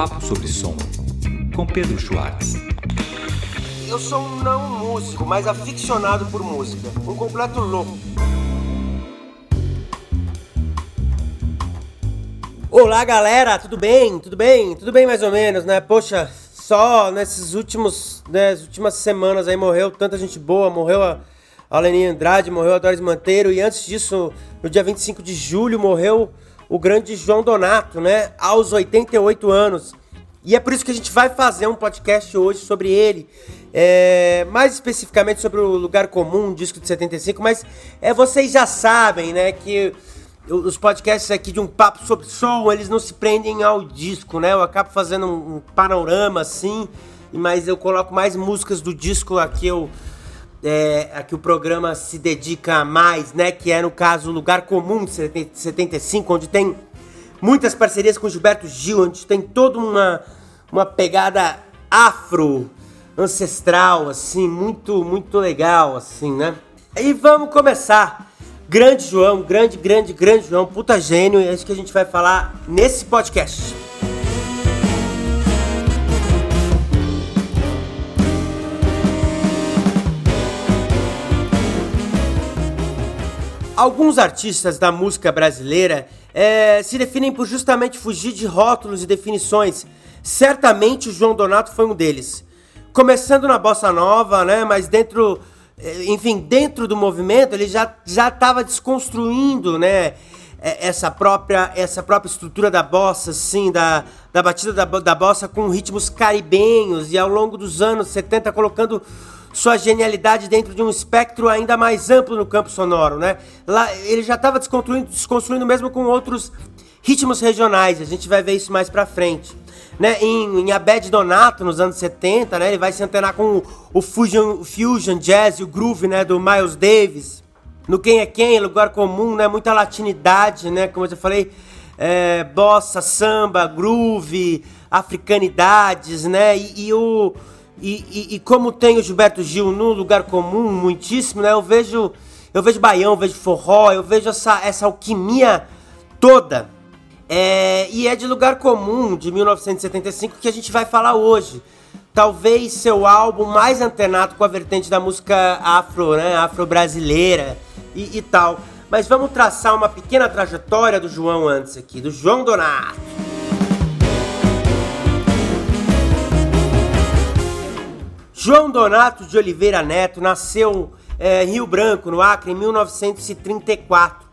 Papo sobre Som, com Pedro Schwartz. Eu sou um não músico, mas aficionado por música. Um completo louco. Olá, galera, tudo bem? Tudo bem? Tudo bem mais ou menos, né? Poxa, só nesses últimos, né, últimas semanas aí morreu tanta gente boa, morreu a, a Leninha Andrade, morreu a Doris Manteiro e antes disso, no dia 25 de julho, morreu o grande João Donato, né, aos 88 anos. E é por isso que a gente vai fazer um podcast hoje sobre ele, é, mais especificamente sobre o Lugar Comum, disco de 75, mas é, vocês já sabem, né, que os podcasts aqui de um papo sobre som, eles não se prendem ao disco, né? Eu acabo fazendo um, um panorama assim, mas eu coloco mais músicas do disco aqui eu é, a que o programa se dedica mais, né? Que é no caso o Lugar Comum de 75, onde tem muitas parcerias com Gilberto Gil, onde tem toda uma, uma pegada afro, ancestral, assim, muito, muito legal, assim, né? E vamos começar. Grande João, grande, grande, grande João, puta gênio, é isso que a gente vai falar nesse podcast. Alguns artistas da música brasileira é, se definem por justamente fugir de rótulos e definições. Certamente o João Donato foi um deles. Começando na bossa nova, né, mas dentro é, enfim, dentro do movimento, ele já já estava desconstruindo, né, é, essa própria essa própria estrutura da bossa, assim, da, da batida da, da bossa com ritmos caribenhos e ao longo dos anos 70 colocando sua genialidade dentro de um espectro ainda mais amplo no campo sonoro, né? Lá ele já estava desconstruindo, desconstruindo mesmo com outros ritmos regionais. A gente vai ver isso mais para frente né, em, em Abed Donato nos anos 70, né, ele vai se antenar com o, o fusion, o fusion jazz e o groove, né, do Miles Davis. No Quem é Quem, Lugar Comum, né, muita latinidade, né, como eu já falei, é, bossa, samba, groove, africanidades, né, e, e o... E, e, e, como tem o Gilberto Gil no lugar comum, muitíssimo, né? Eu vejo, eu vejo baião, eu vejo forró, eu vejo essa, essa alquimia toda é, e é de lugar comum, de 1975, que a gente vai falar hoje. Talvez seu álbum mais antenado com a vertente da música afro, né, afro-brasileira e, e tal. Mas vamos traçar uma pequena trajetória do João antes aqui, do João Donato. João Donato de Oliveira Neto nasceu é, em Rio Branco, no Acre, em 1934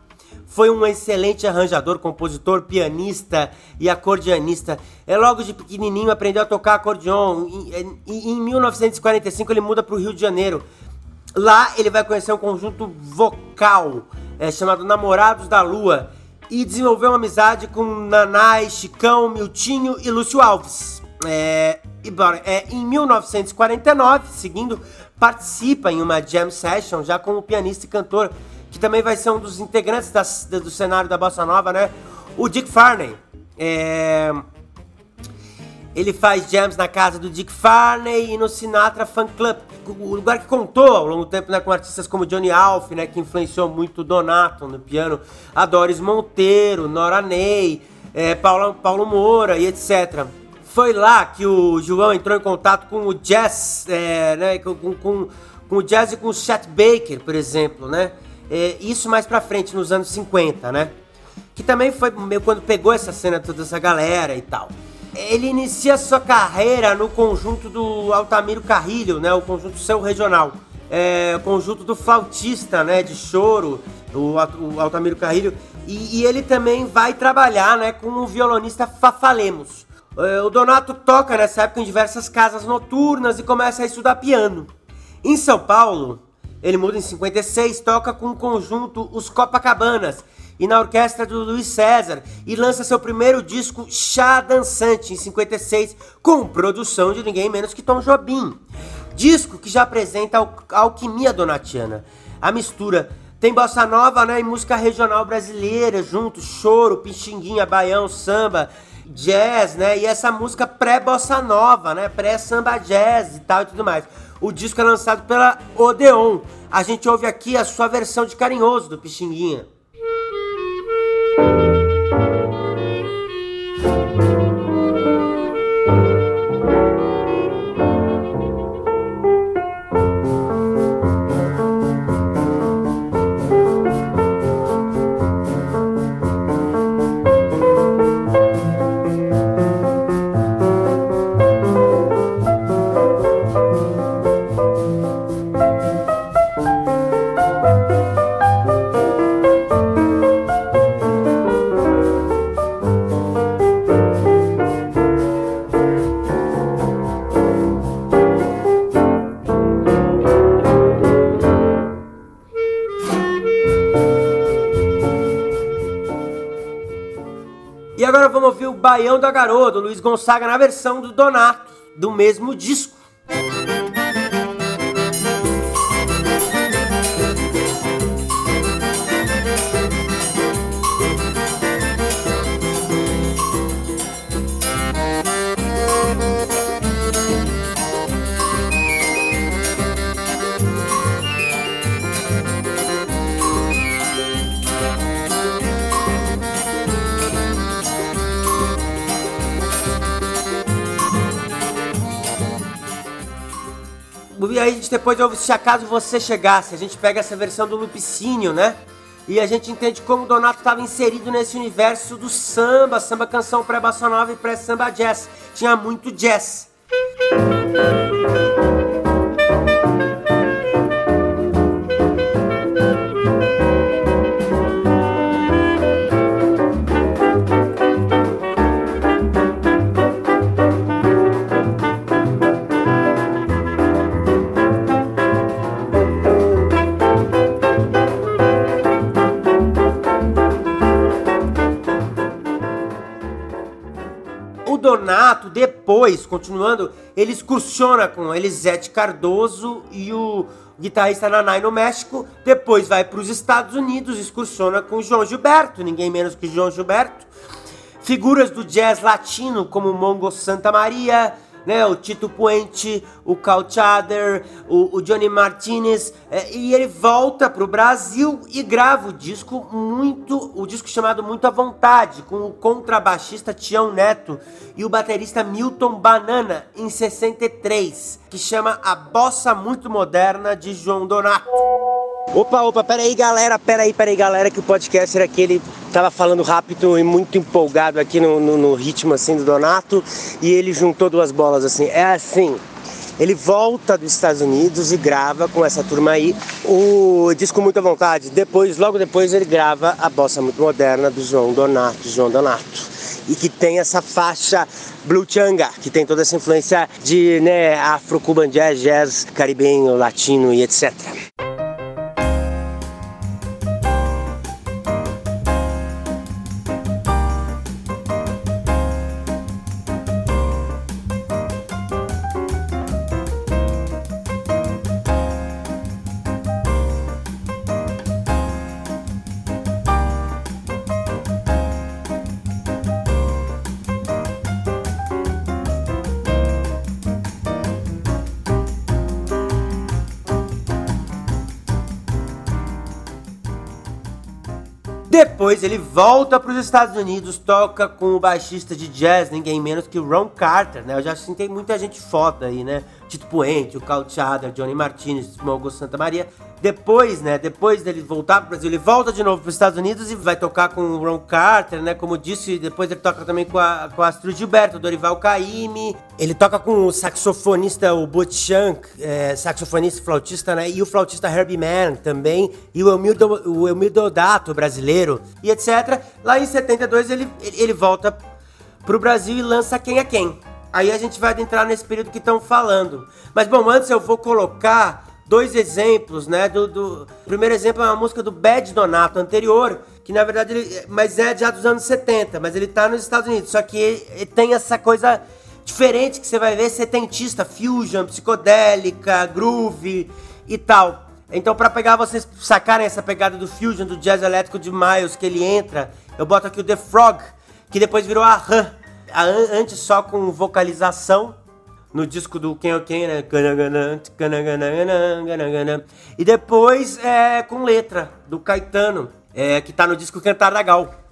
foi um excelente arranjador, compositor, pianista e acordeanista. É logo de pequenininho aprendeu a tocar acordeon e em 1945 ele muda para o Rio de Janeiro. Lá ele vai conhecer um conjunto vocal é, chamado Namorados da Lua e desenvolveu uma amizade com Nanai, Chicão, Miltinho e Lúcio Alves. É, e, é, em 1949, seguindo, participa em uma jam session já como pianista e cantor que também vai ser um dos integrantes das, do cenário da Bossa Nova, né? O Dick Farney. É... Ele faz jams na casa do Dick Farney e no Sinatra Fan Club, o lugar que contou ao longo do tempo né, com artistas como Johnny Alf, né, que influenciou muito Donato no piano, a Doris Monteiro, Nora Ney, é, Paulo, Paulo Moura e etc. Foi lá que o João entrou em contato com o jazz, é, né, com, com, com o jazz e com o Chet Baker, por exemplo, né? É, isso mais pra frente, nos anos 50, né? Que também foi meio quando pegou essa cena toda essa galera e tal. Ele inicia sua carreira no conjunto do Altamiro Carrilho, né? O conjunto seu regional. É, o conjunto do flautista, né? De choro, o, o Altamiro Carrilho. E, e, ele também vai trabalhar, né? Com o violonista Fafalemos. É, o Donato toca nessa época em diversas casas noturnas e começa a estudar piano. Em São Paulo, ele muda em 56, toca com o conjunto Os Copacabanas e na orquestra do Luiz César e lança seu primeiro disco Chá Dançante em 56 com produção de ninguém menos que Tom Jobim. Disco que já apresenta a alquimia donatiana. A mistura tem bossa nova né, e música regional brasileira junto, choro, pixinguinha, baião, samba, jazz, né? E essa música pré-bossa nova, né? Pré-samba jazz e tal e tudo mais. O disco é lançado pela Odeon. A gente ouve aqui a sua versão de Carinhoso do Pixinguinha. Baião da Garoa, do Luiz Gonzaga, na versão do Donato, do mesmo disco. Gente depois ouve Se Acaso Você Chegasse. A gente pega essa versão do Lupicínio, né? E a gente entende como o Donato estava inserido nesse universo do samba, samba canção pré-bossa nova e pré-samba jazz. Tinha muito jazz. Depois, continuando, ele excursiona com Elisete Cardoso e o guitarrista Nanai no México. Depois vai para os Estados Unidos, excursiona com João Gilberto, ninguém menos que João Gilberto. Figuras do jazz latino como Mongo Santa Maria, né? O Tito Puente, o Cal Chader, o, o Johnny Martinez, é, e ele volta para o Brasil e grava o disco muito, o disco chamado Muito à Vontade, com o contrabaixista Tião Neto e o baterista Milton Banana em 63, que chama A Bossa Muito Moderna de João Donato. Opa, opa, peraí galera, peraí, peraí galera, que o podcaster aqui ele tava falando rápido e muito empolgado aqui no, no, no, ritmo assim do Donato e ele juntou duas bolas assim. É assim, ele volta dos Estados Unidos e grava com essa turma aí o disco Muita Vontade. Depois, logo depois, ele grava a bossa muito moderna do João Donato, João Donato. E que tem essa faixa Blue Changa, que tem toda essa influência de né, afro-cuban jazz, jazz caribenho, latino e etc. Depois ele volta para os Estados Unidos, toca com o baixista de jazz, ninguém menos que Ron Carter, né? Eu já sentei muita gente foda aí, né? Tito Puente, o Cal Chader, Johnny Martinez, Mongo Santa Maria. Depois, né, depois dele voltar pro Brasil, ele volta de novo para os Estados Unidos e vai tocar com o Ron Carter, né, como disse, depois ele toca também com a, com Gilberto, Dorival Caymmi. Ele toca com o saxofonista, o Butch Shank, é, saxofonista e flautista, né, e o flautista Herbie Mann também, e o Elmir, Do, o Elmir Dodato, brasileiro, e etc. Lá em 72 ele, ele volta pro Brasil e lança Quem é Quem. Aí a gente vai adentrar nesse período que estão falando. Mas bom, antes eu vou colocar dois exemplos, né? Do, do, O primeiro exemplo é uma música do Bad Donato anterior, que na verdade ele, mas é já dos anos 70, mas ele tá nos Estados Unidos. Só que ele, ele tem essa coisa diferente que você vai ver setentista, fusion, psicodélica, groove e tal. Então, para pegar vocês sacarem essa pegada do fusion, do jazz elétrico de Miles que ele entra, eu boto aqui o The Frog, que depois virou a Han. Antes só com vocalização no disco do Quem é Quem, né? E depois é com letra do Caetano, é, que tá no disco Cantar da Gal.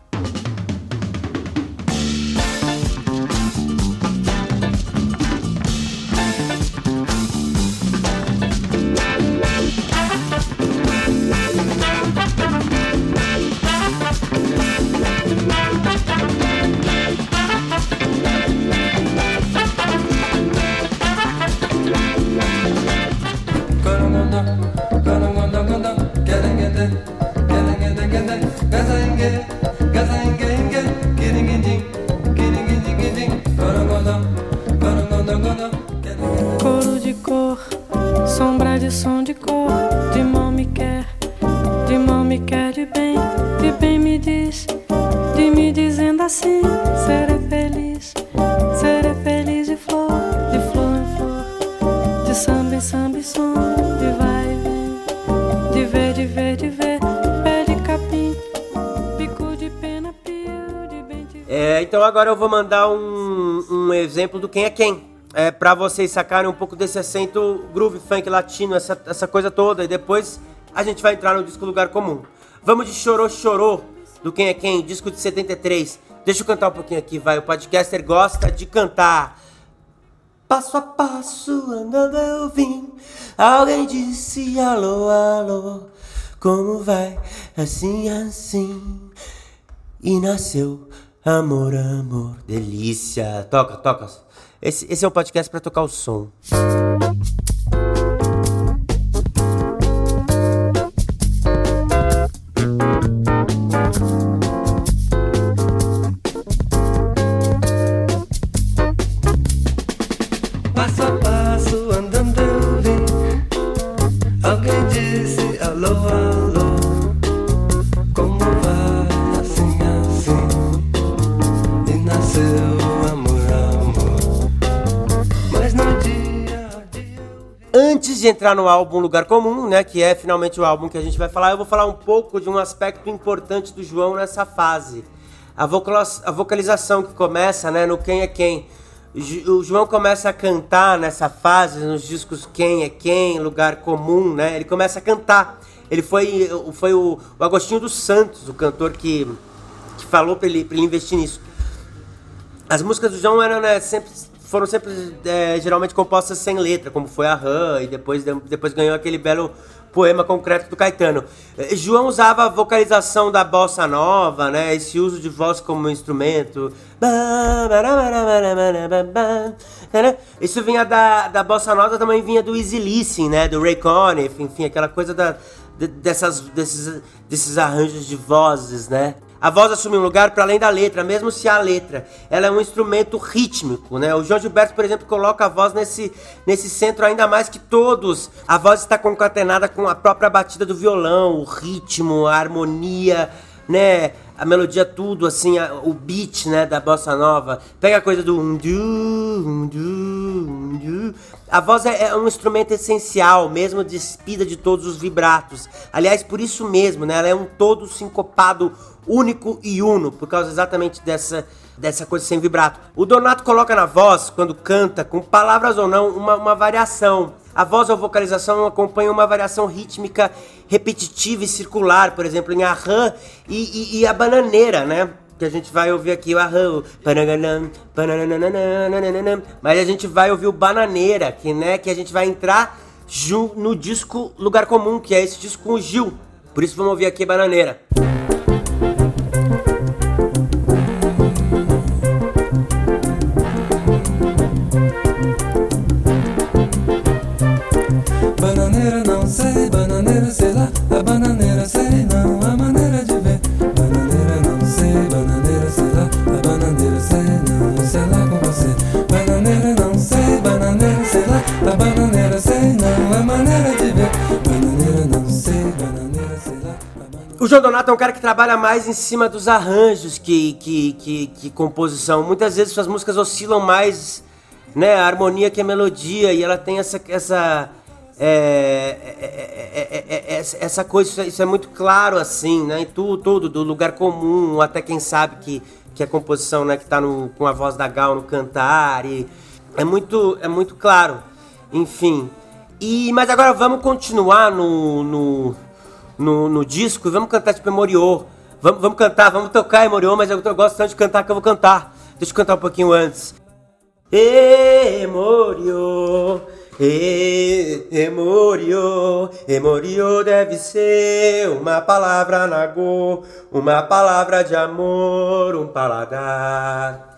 Eu vou mandar um, um exemplo do quem é quem. É, para vocês sacarem um pouco desse acento groove funk latino, essa, essa coisa toda. E depois a gente vai entrar no disco Lugar Comum. Vamos de Chorô Chorô, do Quem é Quem, disco de 73. Deixa eu cantar um pouquinho aqui, vai. O podcaster gosta de cantar. Passo a passo andando eu vim. Alguém disse alô, alô. Como vai? Assim, assim. E nasceu amor, amor, delícia. Toca, toca. Esse, esse é um podcast pra tocar o som. Passo a passo andando. Alguém disse alô, alô. Entrar no álbum Lugar Comum, né, que é finalmente o álbum que a gente vai falar, eu vou falar um pouco de um aspecto importante do João nessa fase. A, vocalização que começa, né, no Quem é Quem. O João começa a cantar nessa fase, nos discos Quem é Quem, Lugar Comum, né? Ele começa a cantar. Ele foi, foi o, o Agostinho dos Santos, o cantor que, que falou para ele, ele investir nisso. As músicas do João eram, né, sempre, foram sempre é, geralmente compostas sem letra, como foi a Rã, e depois, depois ganhou aquele belo poema concreto do Caetano. Eh, João usava a vocalização da bossa nova, né, esse uso de voz como instrumento. Isso vinha da, da bossa nova, também vinha do Easy Listening, né, do Ray Conniff, enfim, aquela coisa da, de- dessas, desses, desses arranjos de vozes, né. A voz assume um lugar para além da letra, mesmo se a letra ela é um instrumento rítmico, né? O João Gilberto, por exemplo, coloca a voz nesse, nesse centro ainda mais que todos. A voz está concatenada com a própria batida do violão, o ritmo, a harmonia, né? A melodia, tudo, assim, a- o beat, né, da bossa nova. Pega a coisa do um du, um du, um du. A voz é, é um instrumento essencial, mesmo despida de todos os vibratos. Aliás, por isso mesmo, né? Ela é um todo sincopado único e uno, por causa exatamente dessa, dessa coisa sem vibrato. O Donato coloca na voz, quando canta, com palavras ou não, uma, uma variação. A voz ou vocalização acompanha uma variação rítmica repetitiva e circular, por exemplo, em Aham e, e, e a bananeira, né? que a gente vai ouvir aqui o arrão, mas a gente vai ouvir o Bananeira, que, né, que a gente vai entrar no disco Lugar Comum, que é esse disco com o Gil. Por isso vamos ouvir aqui Bananeira. Bananeira não sei, bananeira sei lá, a bananeira sei não. O João Donato é um cara que trabalha mais em cima dos arranjos que, que, que, que composição. Muitas vezes suas músicas oscilam mais, né, a harmonia que a melodia, e ela tem essa. essa é, é, é, é, é, essa- coisa, isso é- é muito claro assim, né? Em tudo, tudo, do lugar comum, até quem sabe que, que a composição, né, que tá no, com a voz da Gal no cantar, e é muito, é muito claro. Enfim. E, mas agora vamos continuar no, no, no, no disco e vamos cantar tipo Emoriô. Vamos, vamos cantar, vamos tocar Emoriô, mas eu, eu gosto tanto de cantar que eu vou cantar. Deixa eu cantar um pouquinho antes. Emoriô, Emoriô, Emoriô deve ser uma palavra nagô, uma palavra de amor, um paladar.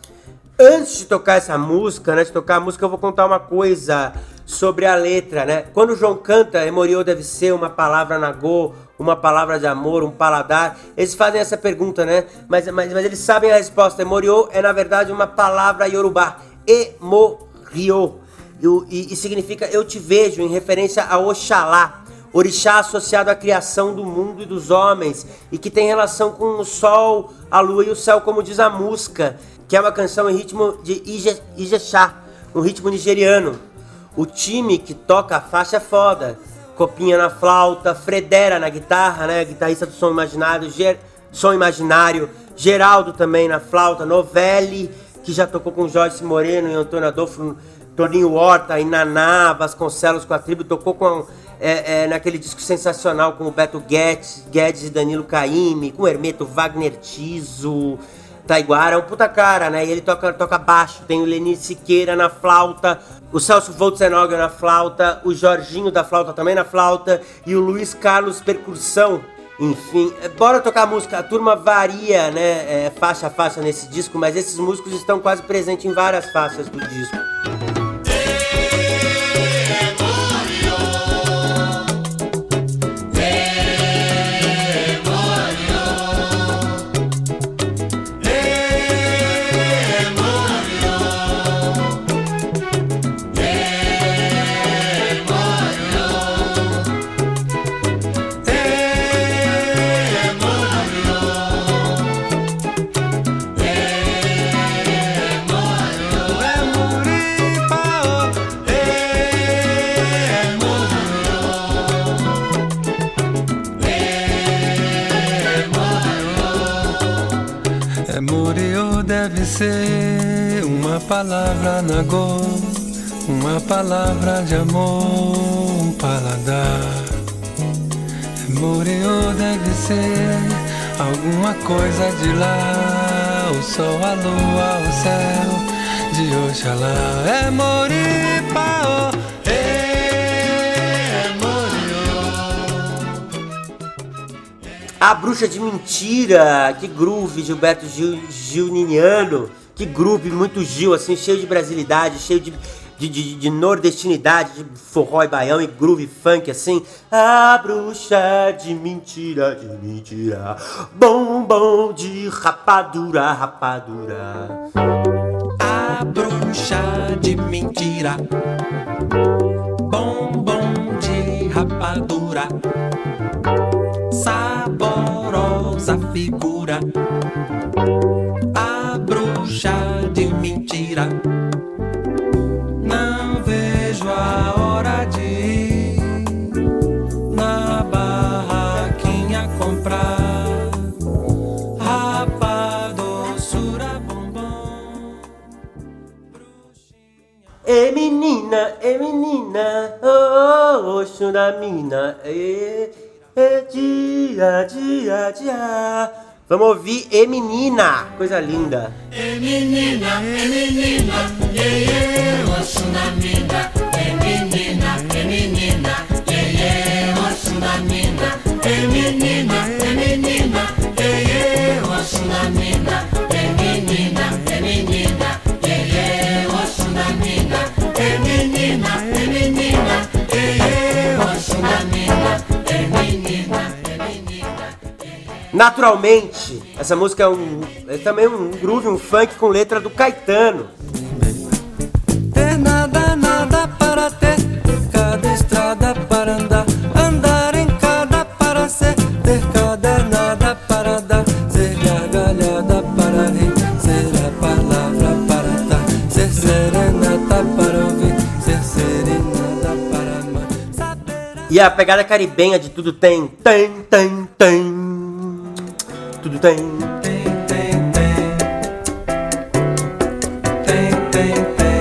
Antes de tocar essa música, né, de tocar a música, eu vou contar uma coisa sobre a letra, né? Quando o João canta, Emoriô deve ser uma palavra nagô, uma palavra de amor, um paladar. Eles fazem essa pergunta, né? Mas, mas, mas eles sabem a resposta. Emoriô é, na verdade, uma palavra iorubá. Emoriô. E, e- e significa eu te vejo, em referência a Oxalá. orixá associado à criação do mundo e dos homens e que tem relação com o sol, a lua e o céu, como diz a música, que é uma canção em ritmo de Ije, Ijexá, um ritmo nigeriano. O time que toca a faixa é foda. Copinha na flauta, Fredera na guitarra, né? Guitarrista do som imaginário, Ger som imaginário, Geraldo também na flauta, Novelli, que já tocou com Jorge Moreno e Antônio Adolfo, Toninho Horta, Inaná, Vasconcelos com a tribo, tocou com é, é, naquele disco sensacional com o Beto Guedes, Guedes e Danilo Caime, com Hermeto Wagner Tiso, Taiguara, é um puta cara, né? E ele toca, toca baixo, tem o Lenir Siqueira na flauta, o Celso Voltzenogger na flauta, o Jorginho da flauta também na flauta e o Luiz Carlos Percussão. Enfim, é, bora tocar música. A turma varia, né? É, faixa a faixa nesse disco, mas esses músicos estão quase presentes em várias faixas do disco. Palavra na go, uma palavra de amor, um paladar. Murió deve ser alguma coisa de lá, o sol, a lua, o céu de Oxalá. É Moripao, é A Bruxa de Mentira, que groove, Gilberto Gil, Gilniniano, que groove muito Gil, assim, cheio de brasilidade, cheio de, de, de, de, nordestinidade, de forró e baião e groove funk, assim. A bruxa de mentira, de mentira, bombom de rapadura, rapadura. A bruxa de mentira, bombom de rapadura saborosa figura, bruxa de mentira. Não vejo a hora de ir na barraquinha comprar rapadosura bombom. Ei menina, ei menina, oh, oh, mina, ei. É dia, dia, dia. Vamos ouvir E Menina, coisa linda. E menina, e menina, ye ye, oxo na mina. E menina, e menina, ye ye, oxo na mina. E menina, e menina, ye ye, oxo na mina. Naturalmente, essa música é, um, é também um groove, um funk com letra do Caetano. Ter nada, nada para ter, cada estrada para andar, andar em cada para ser, ter cada nada para dar, ser gargalhada para rir, ser a palavra para dar, ser serenata para ouvir, ser serenada para amar. E a pegada caribenha de tudo tem, tem, tem, tem tudo tem. Tem, tem, tem. Tem, tem, tem.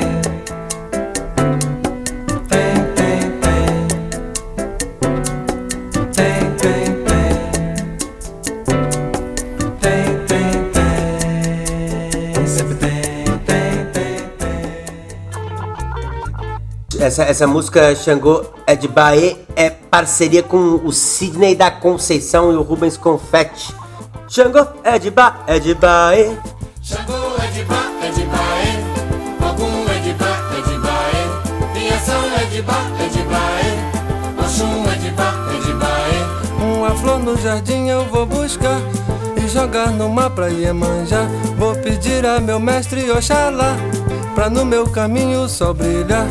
Tem, tem, tem. Tem, tem, tem. Tem, tem, tem. Tem. Essa, essa música Xangô é de Bahia, é parceria com o Sidney da Conceição e o Rubens Confetti. Xangô é de Ba, é de Bahia. Xangô é de Ba, é de Bahia. Ogum é de Ba, é de Bahia. Criação é de Ba, é de Bahia. Oxum é de Ba, é de Bahia. Uma flor no jardim eu vou buscar e jogar numa praia manjar. Vou pedir a meu mestre Oxalá pra no meu caminho o sol brilhar.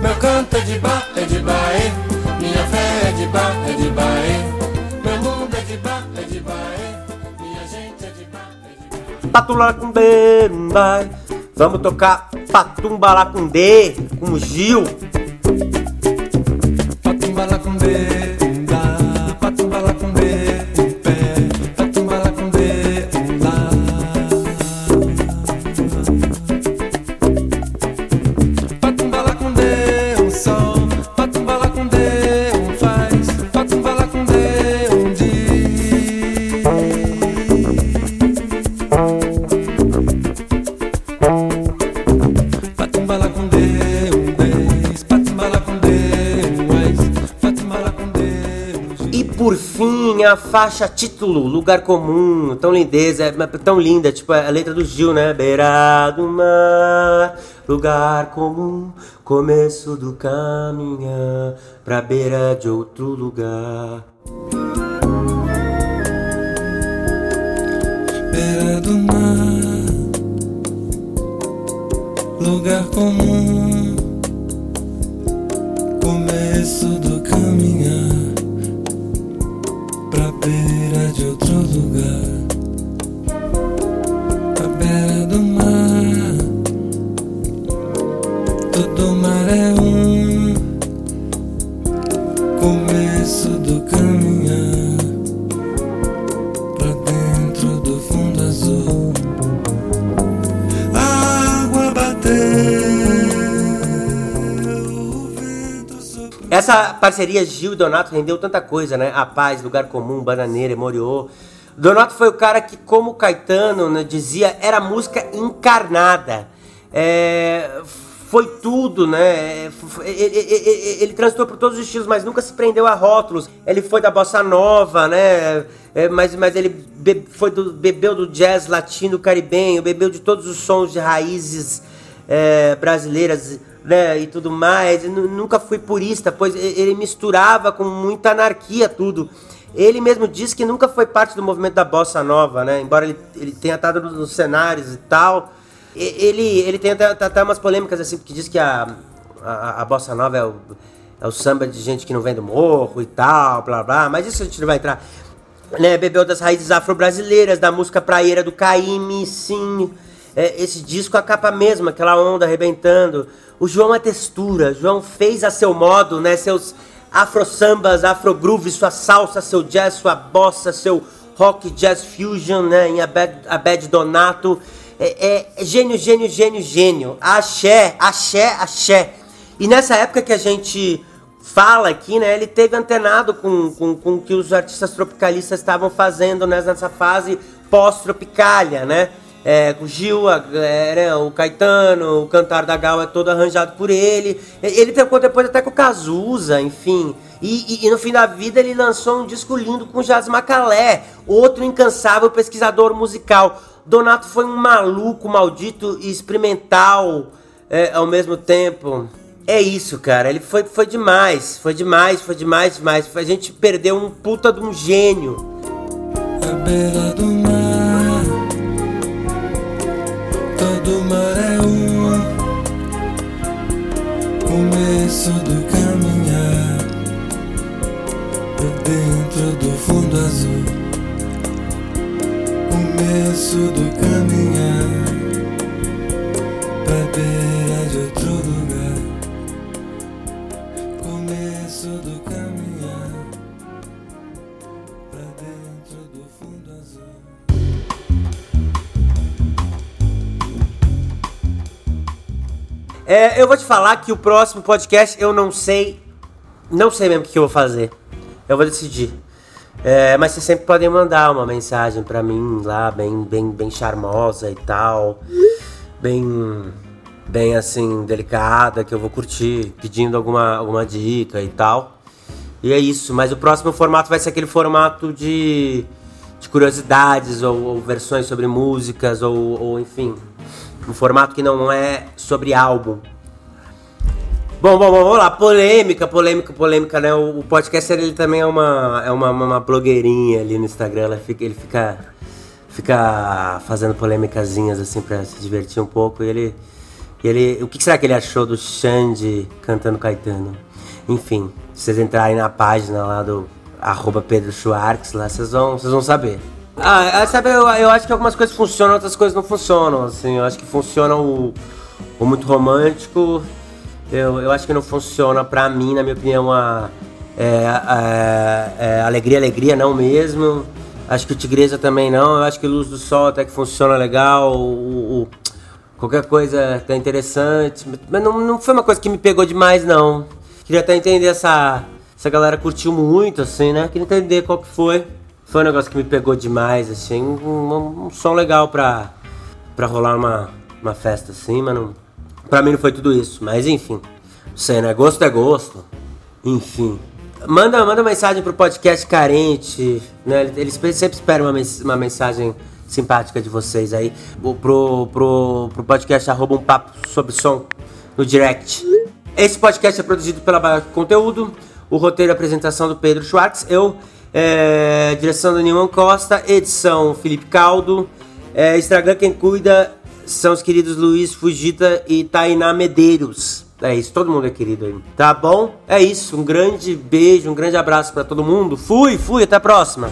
Meu canto é de Ba, é de Bahia. Minha fé é de bar, é de baê. De baê. Patulacundê, vai. Vamos tocar Patumbalacundê com o Gil. Patumbala com D, fim, a faixa título, Lugar Comum, tão lindeza, é tão linda, tipo a letra do Gil, né? Beira do mar, lugar comum, começo do caminhar pra beira de outro lugar. beira do mar, lugar comum, começo do caminhar beira de outro lugar. A beira do mar, todo mar é um começo do caminhar pra dentro do fundo azul. Essa parceria Gil e Donato rendeu tanta coisa, né? A Paz, Lugar Comum, Bananeira, Moriô. Donato foi o cara que, como Caetano né, dizia, era música encarnada. É, foi tudo, né? Ele, ele- ele- ele transitou por todos os estilos, mas nunca se prendeu a rótulos. Ele foi da bossa nova, né? É, mas, mas ele be- foi do- bebeu do jazz latino caribenho, bebeu de todos os sons de raízes é, brasileiras né, e tudo mais. Eu nu- nunca fui purista, pois ele misturava com muita anarquia tudo. Ele mesmo disse que nunca foi parte do movimento da bossa nova, né? Embora ele, ele tenha estado nos, cenários e tal. Ele, ele tem até, até umas polêmicas assim, que diz que a, a, a bossa nova é o, é o samba de gente que não vem do morro e tal, blá blá. Mas isso a gente não vai entrar né, bebeu das raízes afro-brasileiras, da música praieira do Caíme, sim. É, esse disco, a capa mesma, aquela onda arrebentando. O João é textura, João fez a seu modo, né, seus afro-sambas, afro-groove, sua salsa, seu jazz, sua bossa, seu rock, jazz fusion, né, em Abed, Abed Donato. É, é gênio, gênio, gênio, gênio. Axé, axé, axé. E nessa época que a gente fala aqui, né? Ele teve antenado com, com, com o que os artistas tropicalistas estavam fazendo né, nessa fase pós-tropicália, né? É, o Gil, a- é, né, o Caetano, o Cantar da Gal é todo arranjado por ele. Ele tocou depois até com o Cazuza, enfim. E, e- e no fim da vida ele lançou um disco lindo com o Jazz Macalé, outro incansável pesquisador musical. Donato foi um maluco, maldito e experimental é, ao mesmo tempo. É isso, cara. Ele foi, foi demais. Foi demais, foi demais, demais. A gente perdeu um puta de um gênio. à beira do mar. Todo mar é um começo do caminhar pra dentro do fundo azul. Começo do caminhar pra beira de outro lugar. Começo do caminhar pra dentro do fundo É, eu vou te falar que o próximo podcast eu não sei. Não sei mesmo o que eu vou fazer. Eu vou decidir. É, mas vocês sempre podem mandar uma mensagem pra mim lá, bem, bem, bem charmosa e tal. Bem. Bem assim, delicada, que eu vou curtir, pedindo alguma, alguma dica e tal. E é isso, mas o próximo formato vai ser aquele formato de, de curiosidades ou, ou versões sobre músicas ou, ou enfim, um formato que não é sobre álbum. Bom, bom, bom, vamos lá, polêmica, polêmica, polêmica, né? O, o podcaster ele também é uma é uma, uma blogueirinha ali no Instagram, fica, ele fica fica fazendo polêmicazinhas assim pra se divertir um pouco e ele ele, o que será que ele achou do Xande cantando Caetano? Enfim, se vocês entrarem na página lá do arroba Pedro Schwartz, lá vocês vão, vocês vão saber. Ah, ah, sabe, eu, eu acho que algumas coisas funcionam, outras coisas não funcionam, assim. Eu acho que funciona o, o muito romântico. Eu, eu acho que não funciona pra mim, na minha opinião, a, é, é, é, alegria, alegria não mesmo. Acho que o Tigresa também não. Eu acho que Luz do Sol até que funciona legal. O, o, qualquer coisa tá interessante. Mas não, não foi uma coisa que me pegou demais, não. Queria até entender essa. Essa galera curtiu muito, assim, né? Queria entender qual que foi. Foi um negócio que me pegou demais, assim. Um, um, som legal pra, pra rolar uma, uma festa assim, mas não. Pra mim não foi tudo isso. Mas enfim. Não sei, né? Gosto é gosto. Enfim. Manda, manda mensagem pro podcast carente, né? Eles sempre esperam uma, uma mensagem simpática de vocês aí. Pro, pro, pro podcast arroba um papo sobre som no direct. Esse podcast é produzido pela Baixa Conteúdo. O roteiro e apresentação do Pedro Schwartz. Eu, é, direção do Nilman Costa. Edição Felipe Caldo. É, Instagram quem cuida são os queridos Luiz Fugita e Tainá Medeiros. É isso, todo mundo é querido aí. Tá bom? É isso, um grande beijo, um grande abraço para todo mundo. Fui, fui, até a próxima.